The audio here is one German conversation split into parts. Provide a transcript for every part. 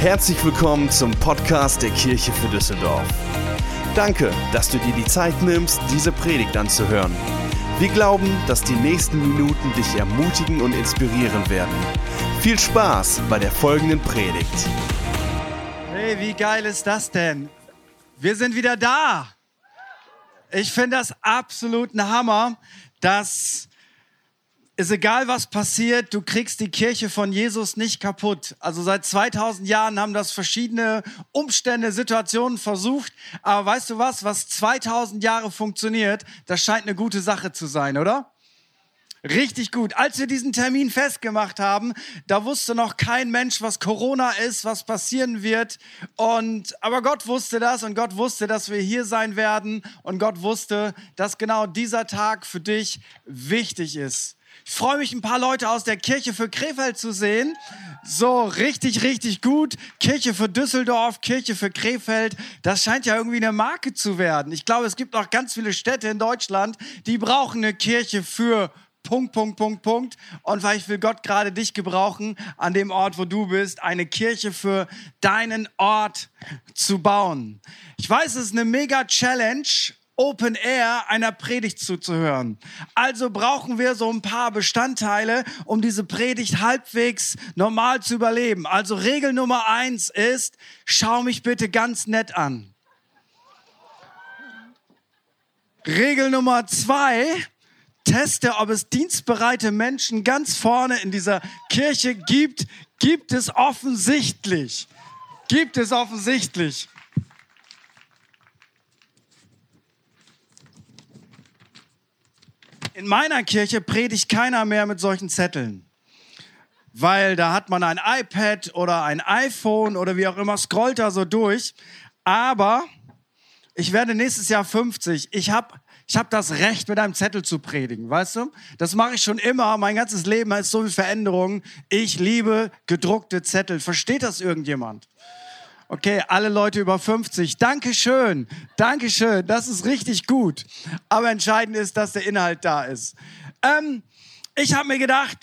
Herzlich willkommen zum Podcast der Kirche für Düsseldorf. Danke, dass du dir die Zeit nimmst, diese Predigt anzuhören. Wir glauben, dass die nächsten Minuten dich ermutigen und inspirieren werden. Viel Spaß bei der folgenden Predigt. Hey, wie geil ist das denn? Wir sind wieder da. Ich finde das absolut ein Hammer, dass ist egal, was passiert, du kriegst die Kirche von Jesus nicht kaputt. Also seit 2000 Jahren haben das verschiedene Umstände, Situationen versucht. Aber weißt du was, was 2000 Jahre funktioniert, das scheint eine gute Sache zu sein, oder? Richtig gut. Als wir diesen Termin festgemacht haben, da wusste noch kein Mensch, was Corona ist, was passieren wird. Und, aber Gott wusste das und Gott wusste, dass wir hier sein werden. Und Gott wusste, dass genau dieser Tag für dich wichtig ist. Ich freue mich, ein paar Leute aus der Kirche für Krefeld zu sehen. So, richtig, richtig gut. Kirche für Düsseldorf, Kirche für Krefeld. Das scheint ja irgendwie eine Marke zu werden. Ich glaube, es gibt noch ganz viele Städte in Deutschland, die brauchen eine Kirche für Punkt, Punkt, Punkt, Punkt. Und vielleicht will Gott gerade dich gebrauchen, an dem Ort, wo du bist, eine Kirche für deinen Ort zu bauen. Ich weiß, es ist eine mega Challenge Open Air einer Predigt zuzuhören. Also brauchen wir so ein paar Bestandteile, um diese Predigt halbwegs normal zu überleben. Also Regel Nummer eins ist, schau mich bitte ganz nett an. Regel Nummer zwei, teste, ob es dienstbereite Menschen ganz vorne in dieser Kirche gibt. Gibt es offensichtlich. Gibt es offensichtlich. In meiner Kirche predigt keiner mehr mit solchen Zetteln. Weil da hat man ein iPad oder ein iPhone oder wie auch immer, scrollt da so durch. Aber ich werde nächstes Jahr 50. Ich habe ich hab das Recht, mit einem Zettel zu predigen, weißt du? Das mache ich schon immer. Mein ganzes Leben hat so viel Veränderungen. Ich liebe gedruckte Zettel. Versteht das irgendjemand? Okay, alle Leute über 50. Dankeschön, Dankeschön, das ist richtig gut. Aber entscheidend ist, dass der Inhalt da ist. Ähm, ich habe mir gedacht,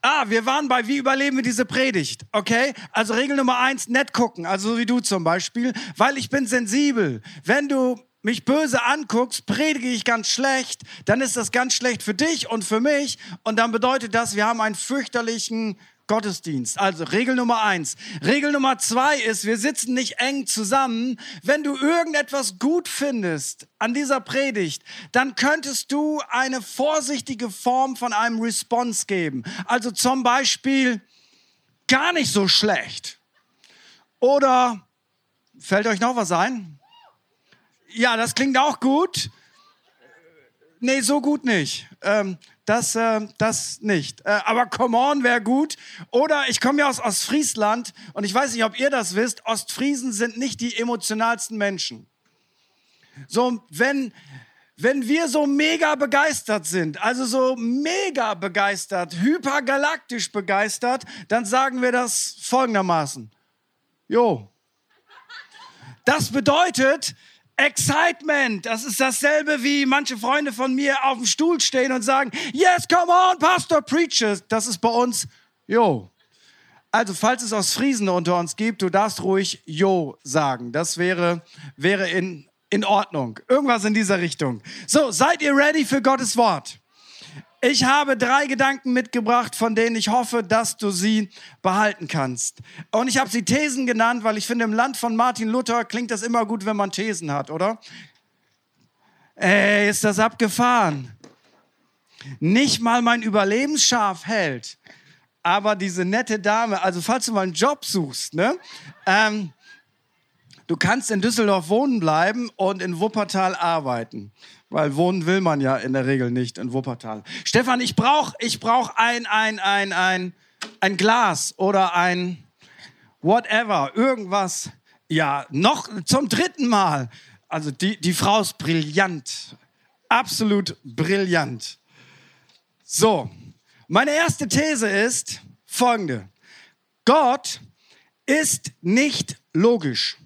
ah, wir waren bei Wie überleben wir diese Predigt, okay? Also Regel Nummer eins, nett gucken, also so wie du zum Beispiel, weil ich bin sensibel. Wenn du mich böse anguckst, predige ich ganz schlecht, dann ist das ganz schlecht für dich und für mich und dann bedeutet das, wir haben einen fürchterlichen Gottesdienst. Also Regel Nummer eins. Regel Nummer zwei ist, wir sitzen nicht eng zusammen. Wenn du irgendetwas gut findest an dieser Predigt, dann könntest du eine vorsichtige Form von einem Response geben. Also zum Beispiel gar nicht so schlecht. Oder fällt euch noch was ein? Ja, das klingt auch gut. Nee, so gut nicht. Ähm, das, äh, das nicht. Äh, aber come on wäre gut. Oder ich komme ja aus Ostfriesland und ich weiß nicht, ob ihr das wisst, Ostfriesen sind nicht die emotionalsten Menschen. So, wenn, wenn wir so mega begeistert sind, also so mega begeistert, hypergalaktisch begeistert, dann sagen wir das folgendermaßen. Jo. Das bedeutet, Excitement, das ist dasselbe wie manche Freunde von mir auf dem Stuhl stehen und sagen, yes, come on, Pastor, preaches. Das ist bei uns, yo. Also, falls es aus Friesen unter uns gibt, du darfst ruhig yo sagen. Das wäre, wäre in, in Ordnung. Irgendwas in dieser Richtung. So, seid ihr ready für Gottes Wort? Ich habe drei Gedanken mitgebracht, von denen ich hoffe, dass du sie behalten kannst. Und ich habe sie Thesen genannt, weil ich finde, im Land von Martin Luther klingt das immer gut, wenn man Thesen hat, oder? Ey, ist das abgefahren. Nicht mal mein Überlebensschaf hält. Aber diese nette Dame, also falls du mal einen Job suchst, ne? Ähm, du kannst in Düsseldorf wohnen bleiben und in Wuppertal arbeiten. Weil wohnen will man ja in der Regel nicht in Wuppertal. Stefan, ich brauche ich brauch ein, ein, ein, ein, ein Glas oder ein whatever, irgendwas. Ja, noch zum dritten Mal. Also die, die Frau ist brillant. Absolut brillant. So, meine erste These ist folgende. Gott ist nicht logisch.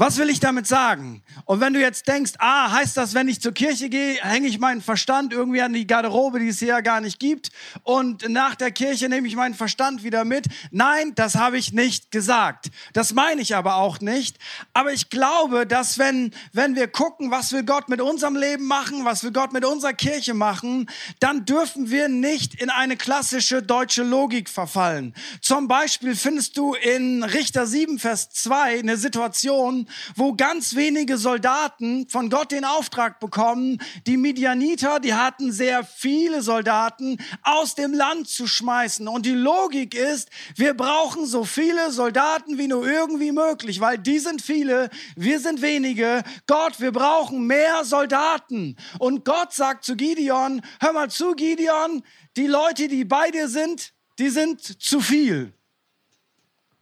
Was will ich damit sagen? Und wenn du jetzt denkst, ah, heißt das, wenn ich zur Kirche gehe, hänge ich meinen Verstand irgendwie an die Garderobe, die es hier ja gar nicht gibt, und nach der Kirche nehme ich meinen Verstand wieder mit? Nein, das habe ich nicht gesagt. Das meine ich aber auch nicht. Aber ich glaube, dass wenn, wenn wir gucken, was will Gott mit unserem Leben machen, was will Gott mit unserer Kirche machen, dann dürfen wir nicht in eine klassische deutsche Logik verfallen. Zum Beispiel findest du in Richter 7, Vers 2 eine Situation, wo ganz wenige Soldaten von Gott den Auftrag bekommen, die Midianiter, die hatten sehr viele Soldaten, aus dem Land zu schmeißen. Und die Logik ist, wir brauchen so viele Soldaten wie nur irgendwie möglich, weil die sind viele, wir sind wenige. Gott, wir brauchen mehr Soldaten. Und Gott sagt zu Gideon, hör mal zu, Gideon, die Leute, die bei dir sind, die sind zu viel.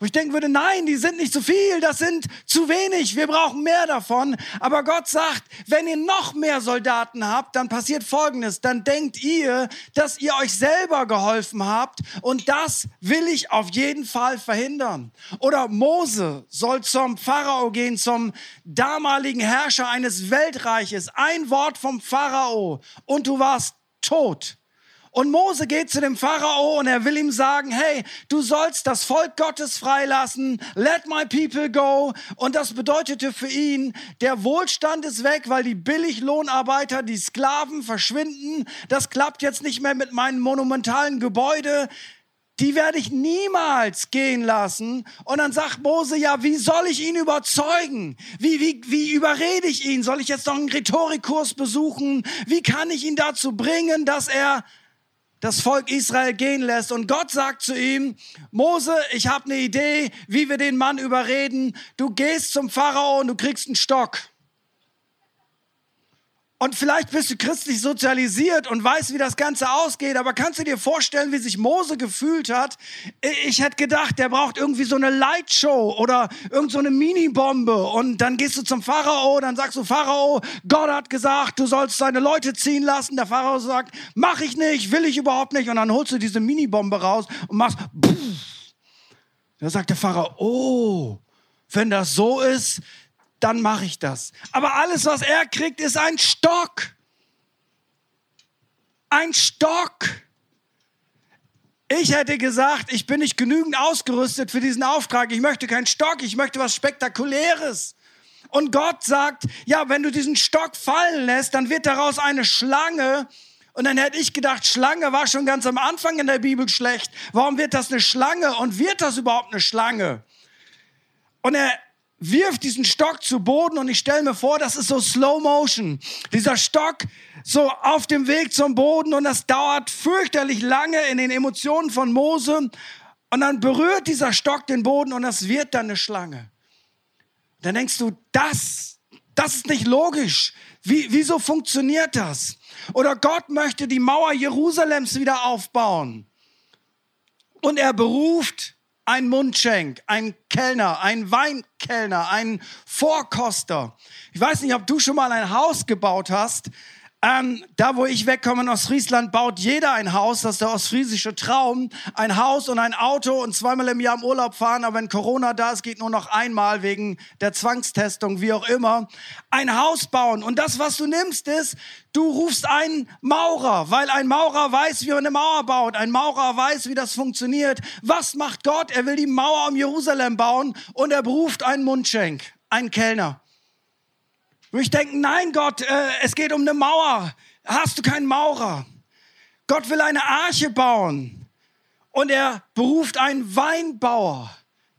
Wo ich denken würde, nein, die sind nicht zu viel, das sind zu wenig, wir brauchen mehr davon. Aber Gott sagt, wenn ihr noch mehr Soldaten habt, dann passiert Folgendes, dann denkt ihr, dass ihr euch selber geholfen habt und das will ich auf jeden Fall verhindern. Oder Mose soll zum Pharao gehen, zum damaligen Herrscher eines Weltreiches. Ein Wort vom Pharao und du warst tot. Und Mose geht zu dem Pharao und er will ihm sagen, hey, du sollst das Volk Gottes freilassen, let my people go. Und das bedeutete für ihn, der Wohlstand ist weg, weil die Billiglohnarbeiter, die Sklaven verschwinden. Das klappt jetzt nicht mehr mit meinen monumentalen Gebäude die werde ich niemals gehen lassen. Und dann sagt Mose, ja, wie soll ich ihn überzeugen? Wie, wie, wie überrede ich ihn? Soll ich jetzt noch einen Rhetorikkurs besuchen? Wie kann ich ihn dazu bringen, dass er das Volk Israel gehen lässt. Und Gott sagt zu ihm, Mose, ich habe eine Idee, wie wir den Mann überreden. Du gehst zum Pharao und du kriegst einen Stock. Und vielleicht bist du christlich sozialisiert und weißt, wie das Ganze ausgeht, aber kannst du dir vorstellen, wie sich Mose gefühlt hat? Ich hätte gedacht, der braucht irgendwie so eine Lightshow oder irgend so eine Minibombe und dann gehst du zum Pharao, dann sagst du, Pharao, Gott hat gesagt, du sollst seine Leute ziehen lassen. Der Pharao sagt, mach ich nicht, will ich überhaupt nicht und dann holst du diese Minibombe raus und machst, pff. Da sagt der Pharao, oh, wenn das so ist, dann mache ich das. Aber alles, was er kriegt, ist ein Stock. Ein Stock. Ich hätte gesagt, ich bin nicht genügend ausgerüstet für diesen Auftrag. Ich möchte keinen Stock, ich möchte was Spektakuläres. Und Gott sagt, ja, wenn du diesen Stock fallen lässt, dann wird daraus eine Schlange. Und dann hätte ich gedacht, Schlange war schon ganz am Anfang in der Bibel schlecht. Warum wird das eine Schlange? Und wird das überhaupt eine Schlange? Und er wirft diesen Stock zu Boden und ich stelle mir vor, das ist so Slow Motion. Dieser Stock so auf dem Weg zum Boden und das dauert fürchterlich lange in den Emotionen von Mose und dann berührt dieser Stock den Boden und das wird dann eine Schlange. Dann denkst du, das, das ist nicht logisch. Wie, wieso funktioniert das? Oder Gott möchte die Mauer Jerusalems wieder aufbauen und er beruft ein Mundschenk, ein Kellner, ein Weinkellner, ein Vorkoster. Ich weiß nicht, ob du schon mal ein Haus gebaut hast. Ähm, da, wo ich wegkomme in Ostfriesland, baut jeder ein Haus. Das ist der ostfriesische Traum. Ein Haus und ein Auto und zweimal im Jahr im Urlaub fahren. Aber wenn Corona da ist, geht nur noch einmal wegen der Zwangstestung, wie auch immer. Ein Haus bauen. Und das, was du nimmst, ist, du rufst einen Maurer, weil ein Maurer weiß, wie man eine Mauer baut. Ein Maurer weiß, wie das funktioniert. Was macht Gott? Er will die Mauer um Jerusalem bauen und er beruft einen Mundschenk, einen Kellner. Wo ich denke, nein Gott, äh, es geht um eine Mauer. Hast du keinen Maurer? Gott will eine Arche bauen. Und er beruft einen Weinbauer,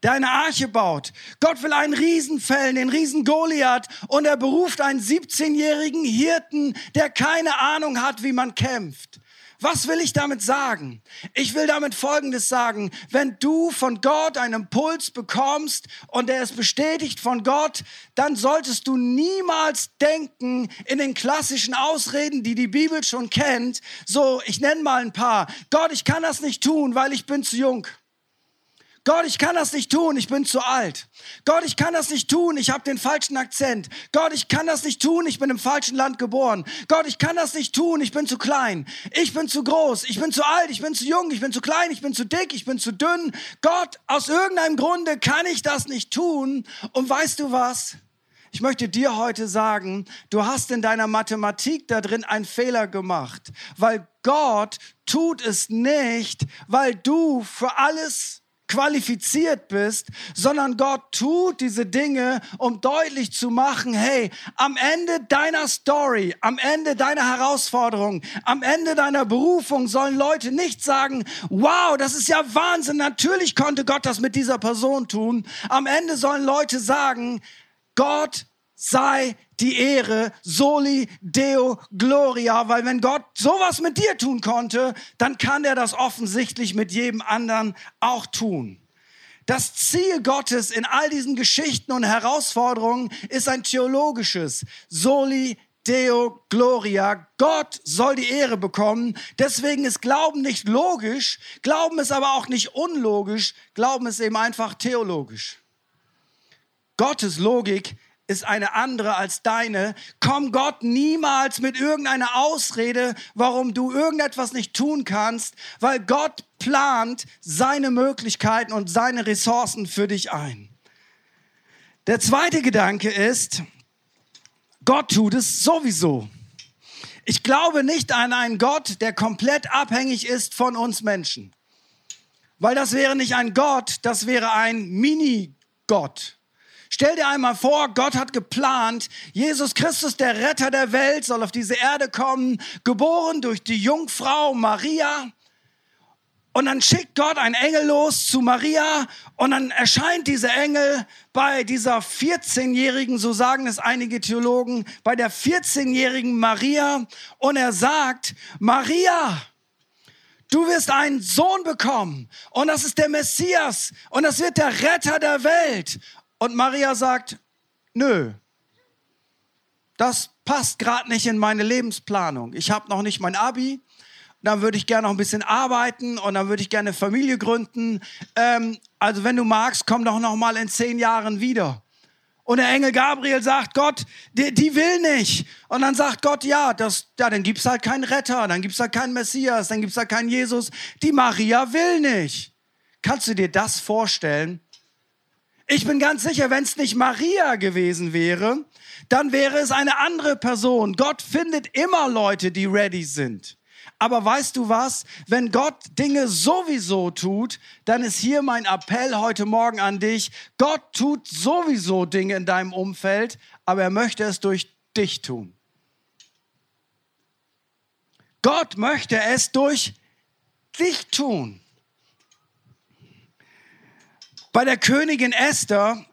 der eine Arche baut. Gott will einen Riesen fällen, den Riesen Goliath. Und er beruft einen 17-jährigen Hirten, der keine Ahnung hat, wie man kämpft. Was will ich damit sagen? Ich will damit Folgendes sagen. Wenn du von Gott einen Impuls bekommst und er ist bestätigt von Gott, dann solltest du niemals denken in den klassischen Ausreden, die die Bibel schon kennt. So, ich nenne mal ein paar. Gott, ich kann das nicht tun, weil ich bin zu jung. Gott, ich kann das nicht tun, ich bin zu alt. Gott, ich kann das nicht tun, ich habe den falschen Akzent. Gott, ich kann das nicht tun, ich bin im falschen Land geboren. Gott, ich kann das nicht tun, ich bin zu klein. Ich bin zu groß, ich bin zu alt, ich bin zu jung, ich bin zu klein, ich bin zu dick, ich bin zu dünn. Gott, aus irgendeinem Grunde kann ich das nicht tun. Und weißt du was? Ich möchte dir heute sagen, du hast in deiner Mathematik da drin einen Fehler gemacht, weil Gott tut es nicht, weil du für alles qualifiziert bist, sondern Gott tut diese Dinge, um deutlich zu machen, hey, am Ende deiner Story, am Ende deiner Herausforderung, am Ende deiner Berufung sollen Leute nicht sagen, wow, das ist ja Wahnsinn, natürlich konnte Gott das mit dieser Person tun. Am Ende sollen Leute sagen, Gott sei die Ehre, soli deo gloria, weil wenn Gott sowas mit dir tun konnte, dann kann er das offensichtlich mit jedem anderen auch tun. Das Ziel Gottes in all diesen Geschichten und Herausforderungen ist ein theologisches, soli Deo Gloria. Gott soll die Ehre bekommen. Deswegen ist Glauben nicht logisch, Glauben ist aber auch nicht unlogisch, Glauben ist eben einfach theologisch. Gottes Logik ist eine andere als deine. Komm Gott niemals mit irgendeiner Ausrede, warum du irgendetwas nicht tun kannst, weil Gott plant seine Möglichkeiten und seine Ressourcen für dich ein. Der zweite Gedanke ist, Gott tut es sowieso. Ich glaube nicht an einen Gott, der komplett abhängig ist von uns Menschen. Weil das wäre nicht ein Gott, das wäre ein Mini-Gott. Stell dir einmal vor, Gott hat geplant, Jesus Christus, der Retter der Welt, soll auf diese Erde kommen, geboren durch die Jungfrau Maria. Und dann schickt Gott einen Engel los zu Maria und dann erscheint dieser Engel bei dieser 14-jährigen, so sagen es einige Theologen, bei der 14-jährigen Maria und er sagt, Maria, du wirst einen Sohn bekommen und das ist der Messias und das wird der Retter der Welt und Maria sagt, nö, das passt gerade nicht in meine Lebensplanung. Ich habe noch nicht mein Abi. Dann würde ich gerne noch ein bisschen arbeiten und dann würde ich gerne Familie gründen. Ähm, also wenn du magst, komm doch noch mal in zehn Jahren wieder. Und der Engel Gabriel sagt, Gott, die, die will nicht. Und dann sagt Gott, ja, das, ja dann gibt's halt keinen Retter, dann gibt's halt keinen Messias, dann gibt's halt keinen Jesus. Die Maria will nicht. Kannst du dir das vorstellen? Ich bin ganz sicher, wenn es nicht Maria gewesen wäre, dann wäre es eine andere Person. Gott findet immer Leute, die ready sind. Aber weißt du was? Wenn Gott Dinge sowieso tut, dann ist hier mein Appell heute Morgen an dich. Gott tut sowieso Dinge in deinem Umfeld, aber er möchte es durch dich tun. Gott möchte es durch dich tun. Bei der Königin Esther,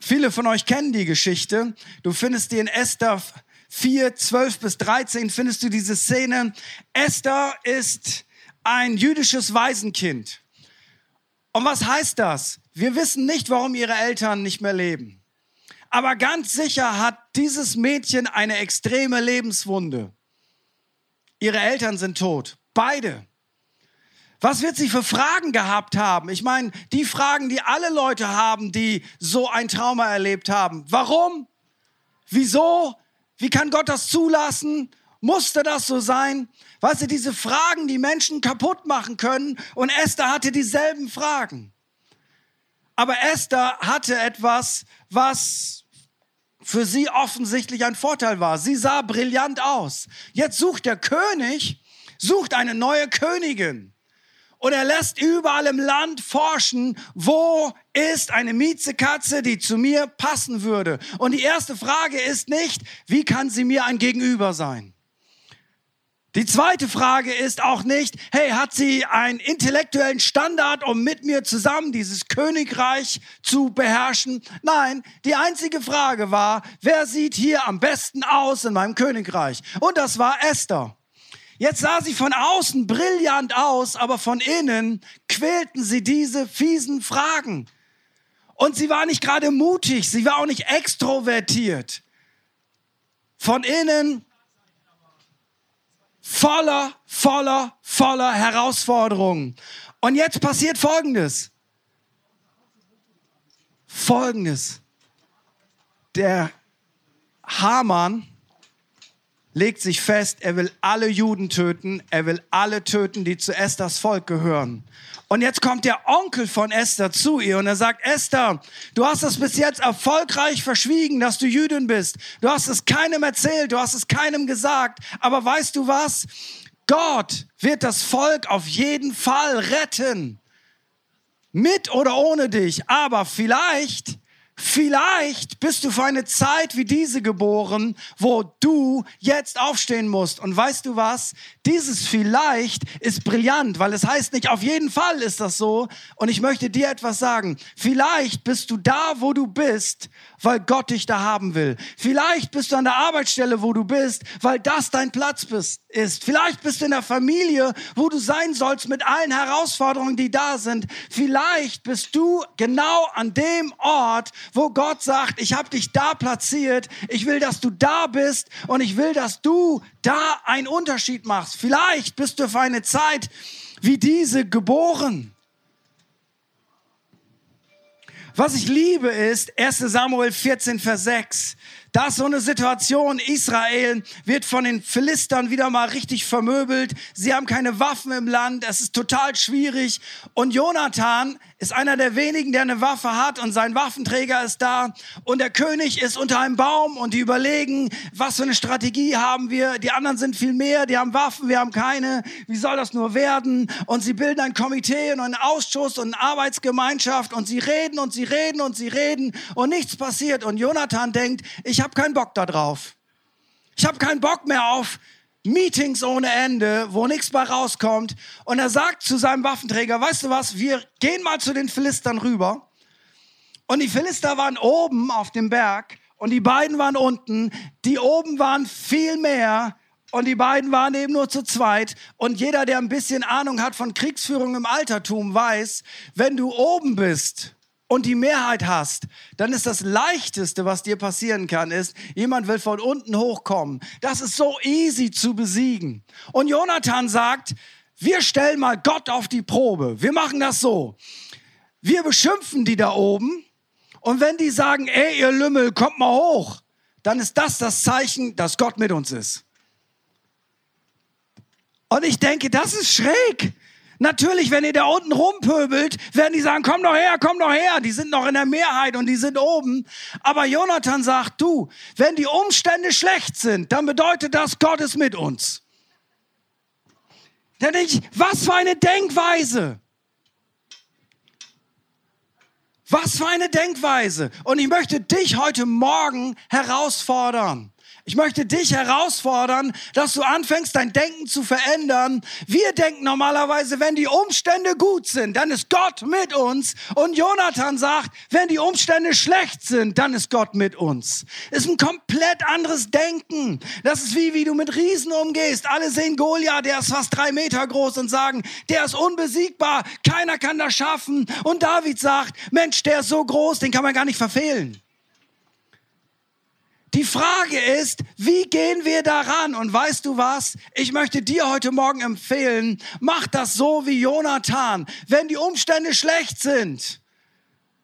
viele von euch kennen die Geschichte, du findest die in Esther 4, 12 bis 13, findest du diese Szene. Esther ist ein jüdisches Waisenkind. Und was heißt das? Wir wissen nicht, warum ihre Eltern nicht mehr leben. Aber ganz sicher hat dieses Mädchen eine extreme Lebenswunde. Ihre Eltern sind tot. Beide. Was wird sie für Fragen gehabt haben? Ich meine, die Fragen, die alle Leute haben, die so ein Trauma erlebt haben. Warum? Wieso? Wie kann Gott das zulassen? Musste das so sein? Weißt du, diese Fragen, die Menschen kaputt machen können. Und Esther hatte dieselben Fragen. Aber Esther hatte etwas, was für sie offensichtlich ein Vorteil war. Sie sah brillant aus. Jetzt sucht der König, sucht eine neue Königin. Und er lässt überall im Land forschen, wo ist eine Miezekatze, die zu mir passen würde. Und die erste Frage ist nicht, wie kann sie mir ein Gegenüber sein? Die zweite Frage ist auch nicht, hey, hat sie einen intellektuellen Standard, um mit mir zusammen dieses Königreich zu beherrschen? Nein, die einzige Frage war, wer sieht hier am besten aus in meinem Königreich? Und das war Esther. Jetzt sah sie von außen brillant aus, aber von innen quälten sie diese fiesen Fragen. Und sie war nicht gerade mutig, sie war auch nicht extrovertiert. Von innen voller, voller, voller Herausforderungen. Und jetzt passiert Folgendes. Folgendes. Der Hamann legt sich fest, er will alle Juden töten, er will alle töten, die zu Esthers Volk gehören. Und jetzt kommt der Onkel von Esther zu ihr und er sagt, Esther, du hast es bis jetzt erfolgreich verschwiegen, dass du Jüdin bist. Du hast es keinem erzählt, du hast es keinem gesagt. Aber weißt du was? Gott wird das Volk auf jeden Fall retten. Mit oder ohne dich. Aber vielleicht Vielleicht bist du für eine Zeit wie diese geboren, wo du jetzt aufstehen musst. Und weißt du was? Dieses vielleicht ist brillant, weil es heißt nicht, auf jeden Fall ist das so. Und ich möchte dir etwas sagen. Vielleicht bist du da, wo du bist, weil Gott dich da haben will. Vielleicht bist du an der Arbeitsstelle, wo du bist, weil das dein Platz bist, ist. Vielleicht bist du in der Familie, wo du sein sollst mit allen Herausforderungen, die da sind. Vielleicht bist du genau an dem Ort, wo Gott sagt, ich habe dich da platziert. Ich will, dass du da bist und ich will, dass du da einen Unterschied machst. Vielleicht bist du für eine Zeit wie diese geboren. Was ich liebe ist 1 Samuel 14, Vers 6. Da ist so eine Situation, Israel wird von den Philistern wieder mal richtig vermöbelt. Sie haben keine Waffen im Land, es ist total schwierig. Und Jonathan ist einer der wenigen, der eine Waffe hat und sein Waffenträger ist da. Und der König ist unter einem Baum und die überlegen, was für eine Strategie haben wir. Die anderen sind viel mehr, die haben Waffen, wir haben keine. Wie soll das nur werden? Und sie bilden ein Komitee und einen Ausschuss und eine Arbeitsgemeinschaft und sie reden und sie reden und sie reden und nichts passiert. Und Jonathan denkt, ich habe keinen Bock da drauf. Ich habe keinen Bock mehr auf Meetings ohne Ende, wo nichts bei rauskommt. Und er sagt zu seinem Waffenträger, weißt du was, wir gehen mal zu den Philistern rüber. Und die Philister waren oben auf dem Berg und die beiden waren unten. Die oben waren viel mehr und die beiden waren eben nur zu zweit. Und jeder, der ein bisschen Ahnung hat von Kriegsführung im Altertum, weiß, wenn du oben bist und die Mehrheit hast, dann ist das Leichteste, was dir passieren kann, ist, jemand will von unten hochkommen. Das ist so easy zu besiegen. Und Jonathan sagt, wir stellen mal Gott auf die Probe. Wir machen das so. Wir beschimpfen die da oben. Und wenn die sagen, ey, ihr Lümmel, kommt mal hoch, dann ist das das Zeichen, dass Gott mit uns ist. Und ich denke, das ist schräg. Natürlich, wenn ihr da unten rumpöbelt, werden die sagen, komm doch her, komm doch her. Die sind noch in der Mehrheit und die sind oben. Aber Jonathan sagt, du, wenn die Umstände schlecht sind, dann bedeutet das, Gott ist mit uns. Denke ich, was für eine Denkweise. Was für eine Denkweise. Und ich möchte dich heute Morgen herausfordern. Ich möchte dich herausfordern, dass du anfängst, dein Denken zu verändern. Wir denken normalerweise, wenn die Umstände gut sind, dann ist Gott mit uns. Und Jonathan sagt, wenn die Umstände schlecht sind, dann ist Gott mit uns. Ist ein komplett anderes Denken. Das ist wie, wie du mit Riesen umgehst. Alle sehen Goliath, der ist fast drei Meter groß und sagen, der ist unbesiegbar. Keiner kann das schaffen. Und David sagt, Mensch, der ist so groß, den kann man gar nicht verfehlen. Die Frage ist, wie gehen wir daran? Und weißt du was? Ich möchte dir heute Morgen empfehlen, mach das so wie Jonathan. Wenn die Umstände schlecht sind,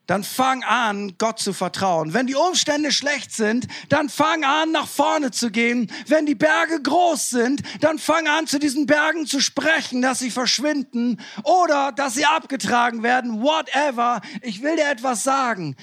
dann fang an, Gott zu vertrauen. Wenn die Umstände schlecht sind, dann fang an, nach vorne zu gehen. Wenn die Berge groß sind, dann fang an, zu diesen Bergen zu sprechen, dass sie verschwinden oder dass sie abgetragen werden. Whatever. Ich will dir etwas sagen.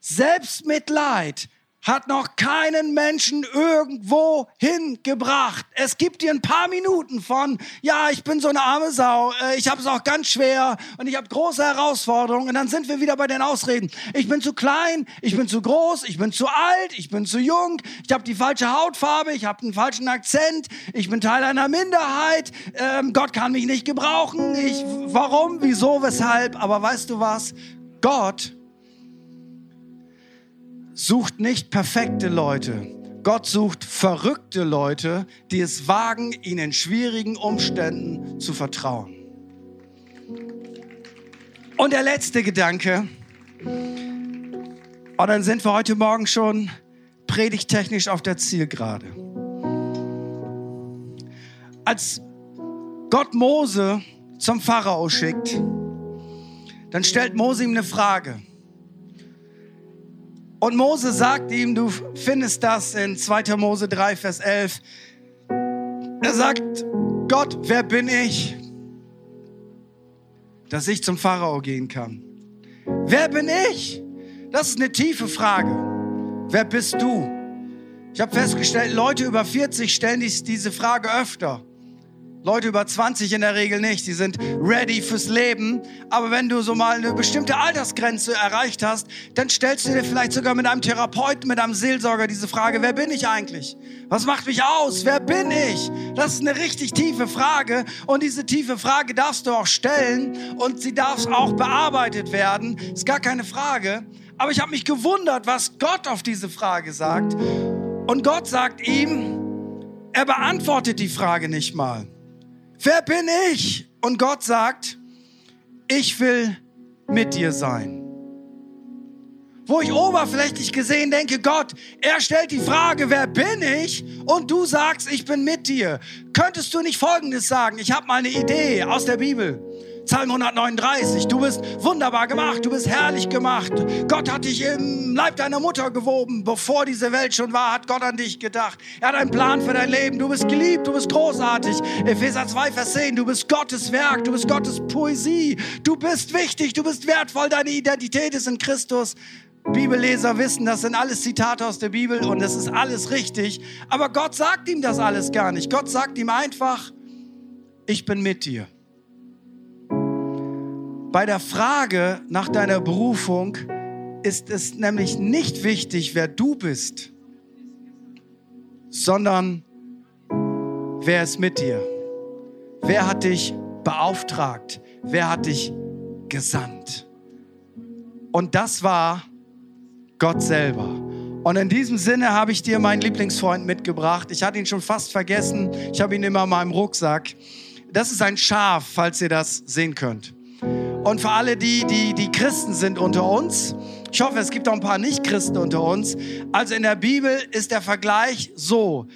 Selbstmitleid hat noch keinen Menschen irgendwo hingebracht. Es gibt dir ein paar Minuten von, ja, ich bin so eine arme Sau, äh, ich habe es auch ganz schwer und ich habe große Herausforderungen und dann sind wir wieder bei den Ausreden. Ich bin zu klein, ich bin zu groß, ich bin zu alt, ich bin zu jung, ich habe die falsche Hautfarbe, ich habe einen falschen Akzent, ich bin Teil einer Minderheit, ähm, Gott kann mich nicht gebrauchen, ich, warum, wieso, weshalb, aber weißt du was? Gott sucht nicht perfekte Leute. Gott sucht verrückte Leute, die es wagen, ihnen in schwierigen Umständen zu vertrauen. Und der letzte Gedanke, und dann sind wir heute Morgen schon predigtechnisch auf der Zielgerade. Als Gott Mose zum Pharao schickt, dann stellt Mose ihm eine Frage. Und Mose sagt ihm, du findest das in 2. Mose 3, Vers 11, Er sagt, Gott, wer bin ich, dass ich zum Pharao gehen kann? Wer bin ich? Das ist eine tiefe Frage. Wer bist du? Ich habe festgestellt, Leute über 40 stellen diese Frage öfter. Leute über 20 in der Regel nicht. Die sind ready fürs Leben. Aber wenn du so mal eine bestimmte Altersgrenze erreicht hast, dann stellst du dir vielleicht sogar mit einem Therapeuten, mit einem Seelsorger diese Frage, wer bin ich eigentlich? Was macht mich aus? Wer bin ich? Das ist eine richtig tiefe Frage. Und diese tiefe Frage darfst du auch stellen und sie darf auch bearbeitet werden. Ist gar keine Frage. Aber ich habe mich gewundert, was Gott auf diese Frage sagt. Und Gott sagt ihm, er beantwortet die Frage nicht mal. Wer bin ich? Und Gott sagt, ich will mit dir sein. Wo ich oberflächlich gesehen denke, Gott, er stellt die Frage, wer bin ich? Und du sagst, ich bin mit dir. Könntest du nicht Folgendes sagen? Ich habe mal eine Idee aus der Bibel. Psalm 139, du bist wunderbar gemacht, du bist herrlich gemacht. Gott hat dich im Leib deiner Mutter gewoben. Bevor diese Welt schon war, hat Gott an dich gedacht. Er hat einen Plan für dein Leben. Du bist geliebt, du bist großartig. Epheser 2, Vers 10, du bist Gottes Werk, du bist Gottes Poesie. Du bist wichtig, du bist wertvoll, deine Identität ist in Christus. Bibelleser wissen, das sind alles Zitate aus der Bibel und das ist alles richtig. Aber Gott sagt ihm das alles gar nicht. Gott sagt ihm einfach, ich bin mit dir. Bei der Frage nach deiner Berufung ist es nämlich nicht wichtig, wer du bist, sondern wer ist mit dir? Wer hat dich beauftragt? Wer hat dich gesandt? Und das war Gott selber. Und in diesem Sinne habe ich dir meinen Lieblingsfreund mitgebracht. Ich hatte ihn schon fast vergessen. Ich habe ihn immer in meinem Rucksack. Das ist ein Schaf, falls ihr das sehen könnt. Und für alle die, die, die Christen sind unter uns, ich hoffe, es gibt auch ein paar Nicht-Christen unter uns. Also in der Bibel ist der Vergleich so.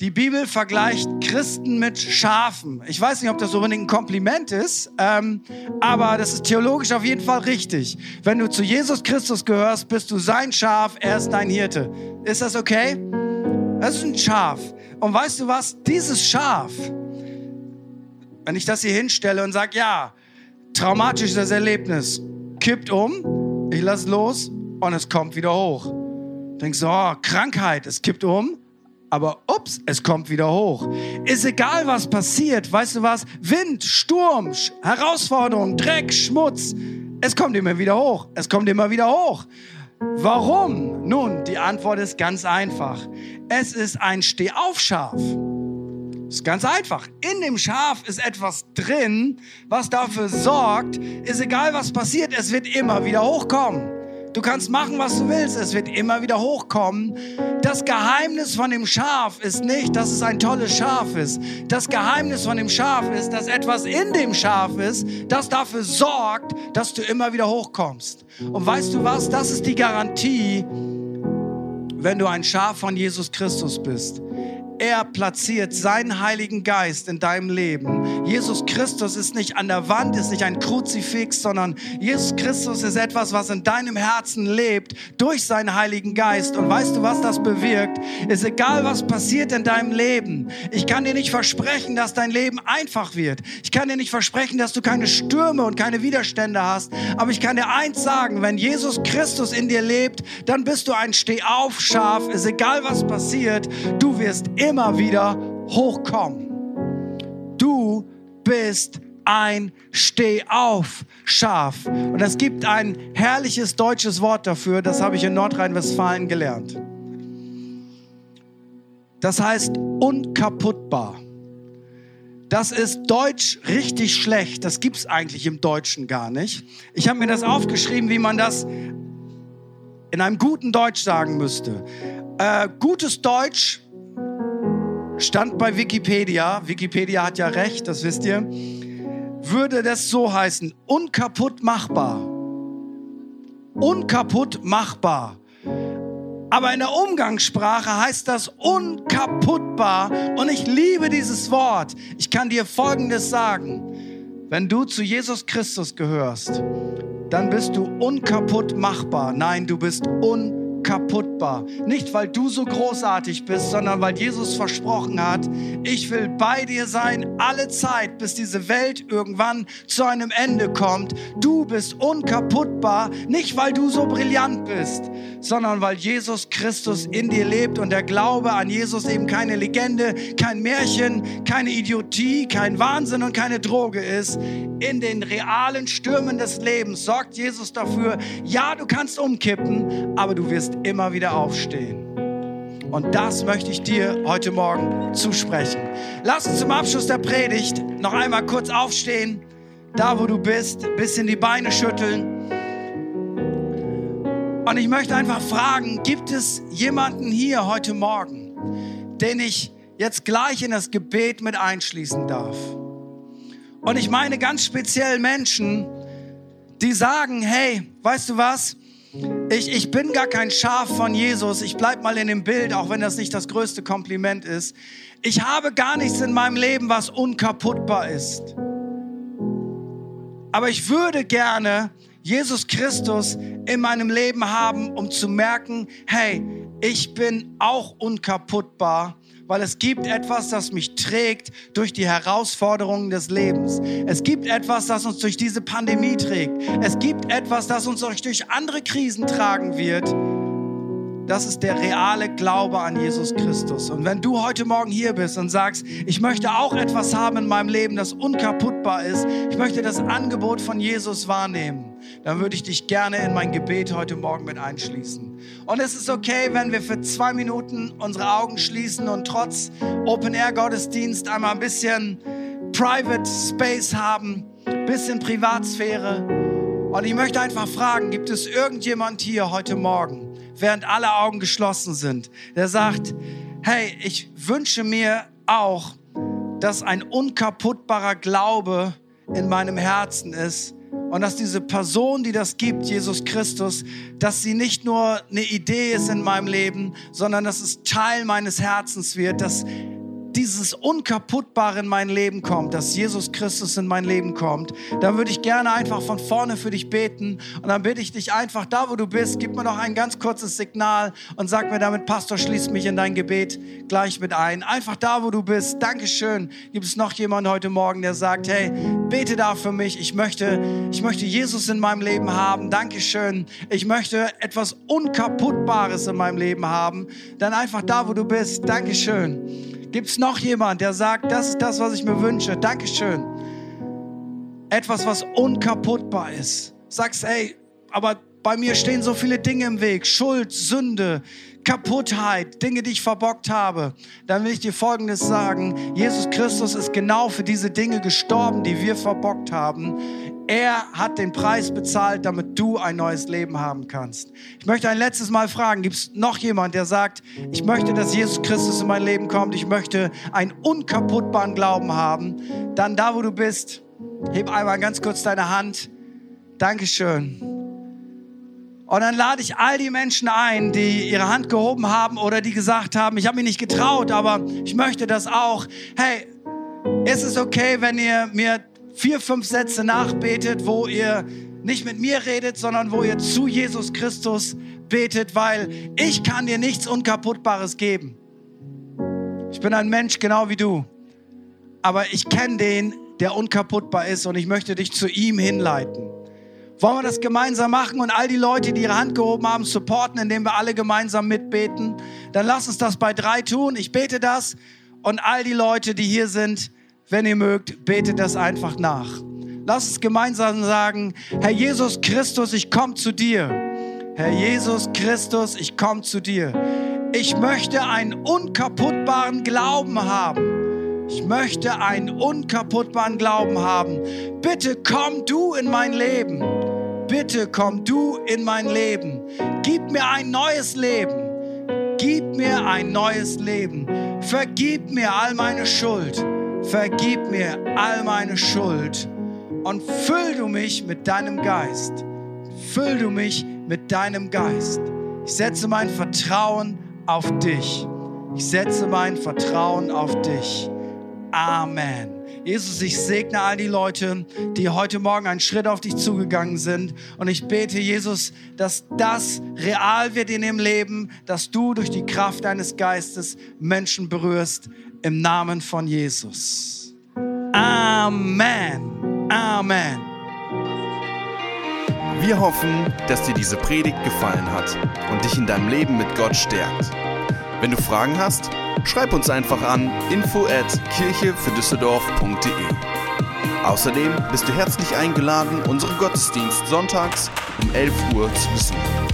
Die Bibel vergleicht Christen mit Schafen. Ich weiß nicht, ob das unbedingt ein Kompliment ist, ähm, aber das ist theologisch auf jeden Fall richtig. Wenn du zu Jesus Christus gehörst, bist du sein Schaf, er ist dein Hirte. Ist das okay? Das ist ein Schaf. Und weißt du was? Dieses Schaf, wenn ich das hier hinstelle und sage, ja, traumatisches Erlebnis, kippt um, ich lasse los und es kommt wieder hoch. Denkst du, oh, Krankheit, es kippt um, aber ups, es kommt wieder hoch. Ist egal, was passiert, weißt du was? Wind, Sturm, Herausforderung, Dreck, Schmutz, es kommt immer wieder hoch. Es kommt immer wieder hoch. Warum? Nun, die Antwort ist ganz einfach. Es ist ein Stehaufschaf. Ist ganz einfach. In dem Schaf ist etwas drin, was dafür sorgt, ist egal was passiert, es wird immer wieder hochkommen. Du kannst machen, was du willst, es wird immer wieder hochkommen. Das Geheimnis von dem Schaf ist nicht, dass es ein tolles Schaf ist. Das Geheimnis von dem Schaf ist, dass etwas in dem Schaf ist, das dafür sorgt, dass du immer wieder hochkommst. Und weißt du was? Das ist die Garantie, wenn du ein Schaf von Jesus Christus bist. Er platziert seinen Heiligen Geist in deinem Leben. Jesus Christus ist nicht an der Wand, ist nicht ein Kruzifix, sondern Jesus Christus ist etwas, was in deinem Herzen lebt durch seinen Heiligen Geist. Und weißt du, was das bewirkt? Ist egal, was passiert in deinem Leben. Ich kann dir nicht versprechen, dass dein Leben einfach wird. Ich kann dir nicht versprechen, dass du keine Stürme und keine Widerstände hast. Aber ich kann dir eins sagen, wenn Jesus Christus in dir lebt, dann bist du ein Stehaufschaf. Ist egal, was passiert, du wirst immer immer wieder hochkommen. Du bist ein Stehauf-Schaf. Und es gibt ein herrliches deutsches Wort dafür, das habe ich in Nordrhein-Westfalen gelernt. Das heißt unkaputtbar. Das ist Deutsch richtig schlecht. Das gibt es eigentlich im Deutschen gar nicht. Ich habe mir das aufgeschrieben, wie man das in einem guten Deutsch sagen müsste. Äh, gutes Deutsch stand bei Wikipedia, Wikipedia hat ja recht, das wisst ihr, würde das so heißen, unkaputt machbar. Unkaputt machbar. Aber in der Umgangssprache heißt das unkaputtbar. Und ich liebe dieses Wort. Ich kann dir Folgendes sagen. Wenn du zu Jesus Christus gehörst, dann bist du unkaputt machbar. Nein, du bist unkaputt unkaputtbar. Nicht, weil du so großartig bist, sondern weil Jesus versprochen hat, ich will bei dir sein alle Zeit, bis diese Welt irgendwann zu einem Ende kommt. Du bist unkaputtbar, nicht weil du so brillant bist, sondern weil Jesus Christus in dir lebt und der Glaube an Jesus eben keine Legende, kein Märchen, keine Idiotie, kein Wahnsinn und keine Droge ist. In den realen Stürmen des Lebens sorgt Jesus dafür, ja, du kannst umkippen, aber du wirst immer wieder aufstehen. Und das möchte ich dir heute Morgen zusprechen. Lass uns zum Abschluss der Predigt noch einmal kurz aufstehen, da wo du bist, ein bisschen die Beine schütteln. Und ich möchte einfach fragen, gibt es jemanden hier heute Morgen, den ich jetzt gleich in das Gebet mit einschließen darf? Und ich meine ganz speziell Menschen, die sagen, hey, weißt du was? Ich, ich bin gar kein Schaf von Jesus. Ich bleib mal in dem Bild, auch wenn das nicht das größte Kompliment ist. Ich habe gar nichts in meinem Leben, was unkaputtbar ist. Aber ich würde gerne Jesus Christus in meinem Leben haben, um zu merken, hey, ich bin auch unkaputtbar, weil es gibt etwas, das mich trägt durch die Herausforderungen des Lebens. Es gibt etwas, das uns durch diese Pandemie trägt. Es gibt etwas, das uns durch andere Krisen tragen wird das ist der reale Glaube an Jesus Christus. Und wenn du heute Morgen hier bist und sagst, ich möchte auch etwas haben in meinem Leben, das unkaputtbar ist, ich möchte das Angebot von Jesus wahrnehmen, dann würde ich dich gerne in mein Gebet heute Morgen mit einschließen. Und es ist okay, wenn wir für zwei Minuten unsere Augen schließen und trotz Open-Air-Gottesdienst einmal ein bisschen Private Space haben, bisschen Privatsphäre. Und ich möchte einfach fragen, gibt es irgendjemand hier heute Morgen, während alle Augen geschlossen sind, der sagt, hey, ich wünsche mir auch, dass ein unkaputtbarer Glaube in meinem Herzen ist und dass diese Person, die das gibt, Jesus Christus, dass sie nicht nur eine Idee ist in meinem Leben, sondern dass es Teil meines Herzens wird, dass dieses Unkaputtbare in mein Leben kommt, dass Jesus Christus in mein Leben kommt, dann würde ich gerne einfach von vorne für dich beten. Und dann bitte ich dich einfach, da wo du bist, gib mir noch ein ganz kurzes Signal und sag mir damit, Pastor, schließ mich in dein Gebet gleich mit ein. Einfach da, wo du bist. Dankeschön. Gibt es noch jemanden heute Morgen, der sagt, hey, bete da für mich. Ich möchte, ich möchte Jesus in meinem Leben haben. Dankeschön. Ich möchte etwas Unkaputtbares in meinem Leben haben. Dann einfach da, wo du bist. Dankeschön. Gibt es noch jemand, der sagt, das ist das, was ich mir wünsche? Dankeschön. Etwas, was unkaputtbar ist. Sagst, ey, aber bei mir stehen so viele Dinge im Weg. Schuld, Sünde, Kaputtheit, Dinge, die ich verbockt habe. Dann will ich dir Folgendes sagen. Jesus Christus ist genau für diese Dinge gestorben, die wir verbockt haben. Er hat den Preis bezahlt, damit du ein neues Leben haben kannst. Ich möchte ein letztes Mal fragen, gibt es noch jemand, der sagt, ich möchte, dass Jesus Christus in mein Leben kommt, ich möchte einen unkaputtbaren Glauben haben? Dann da, wo du bist, heb einmal ganz kurz deine Hand. Dankeschön. Und dann lade ich all die Menschen ein, die ihre Hand gehoben haben oder die gesagt haben, ich habe mich nicht getraut, aber ich möchte das auch. Hey, ist es okay, wenn ihr mir vier, fünf Sätze nachbetet, wo ihr nicht mit mir redet, sondern wo ihr zu Jesus Christus betet, weil ich kann dir nichts Unkaputtbares geben. Ich bin ein Mensch genau wie du, aber ich kenne den, der unkaputtbar ist und ich möchte dich zu ihm hinleiten. Wollen wir das gemeinsam machen und all die Leute, die ihre Hand gehoben haben, supporten, indem wir alle gemeinsam mitbeten? Dann lass uns das bei drei tun. Ich bete das und all die Leute, die hier sind, wenn ihr mögt, betet das einfach nach. Lass uns gemeinsam sagen, Herr Jesus Christus, ich komme zu dir. Herr Jesus Christus, ich komme zu dir. Ich möchte einen unkaputtbaren Glauben haben. Ich möchte einen unkaputtbaren Glauben haben. Bitte komm du in mein Leben. Bitte komm du in mein Leben. Gib mir ein neues Leben. Gib mir ein neues Leben. Vergib mir all meine Schuld vergib mir all meine Schuld und füll du mich mit deinem Geist. Füll du mich mit deinem Geist. Ich setze mein Vertrauen auf dich. Ich setze mein Vertrauen auf dich. Amen. Jesus, ich segne all die Leute, die heute Morgen einen Schritt auf dich zugegangen sind. Und ich bete, Jesus, dass das real wird in dem Leben, dass du durch die Kraft deines Geistes Menschen berührst. Im Namen von Jesus. Amen. Amen. Wir hoffen, dass dir diese Predigt gefallen hat und dich in deinem Leben mit Gott stärkt. Wenn du Fragen hast, schreib uns einfach an info at kirchefürdüsseldorf.de. Außerdem bist du herzlich eingeladen, unseren Gottesdienst sonntags um 11 Uhr zu besuchen.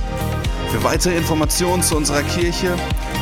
Für weitere Informationen zu unserer Kirche